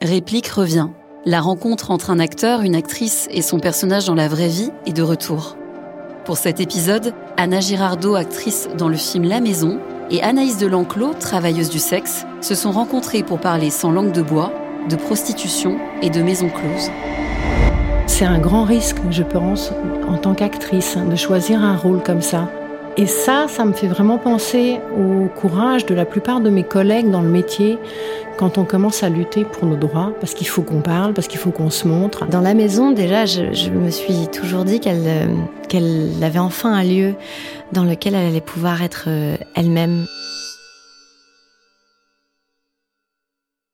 Réplique revient. La rencontre entre un acteur, une actrice et son personnage dans la vraie vie est de retour. Pour cet épisode, Anna Girardot, actrice dans le film La Maison, et Anaïs Delanclos, travailleuse du sexe, se sont rencontrées pour parler sans langue de bois, de prostitution et de maison close. C'est un grand risque, je pense, en tant qu'actrice, de choisir un rôle comme ça. Et ça, ça me fait vraiment penser au courage de la plupart de mes collègues dans le métier quand on commence à lutter pour nos droits, parce qu'il faut qu'on parle, parce qu'il faut qu'on se montre. Dans la maison, déjà, je, me suis toujours dit qu'elle euh, qu'elle avait enfin un lieu dans lequel elle allait pouvoir être euh, elle-même.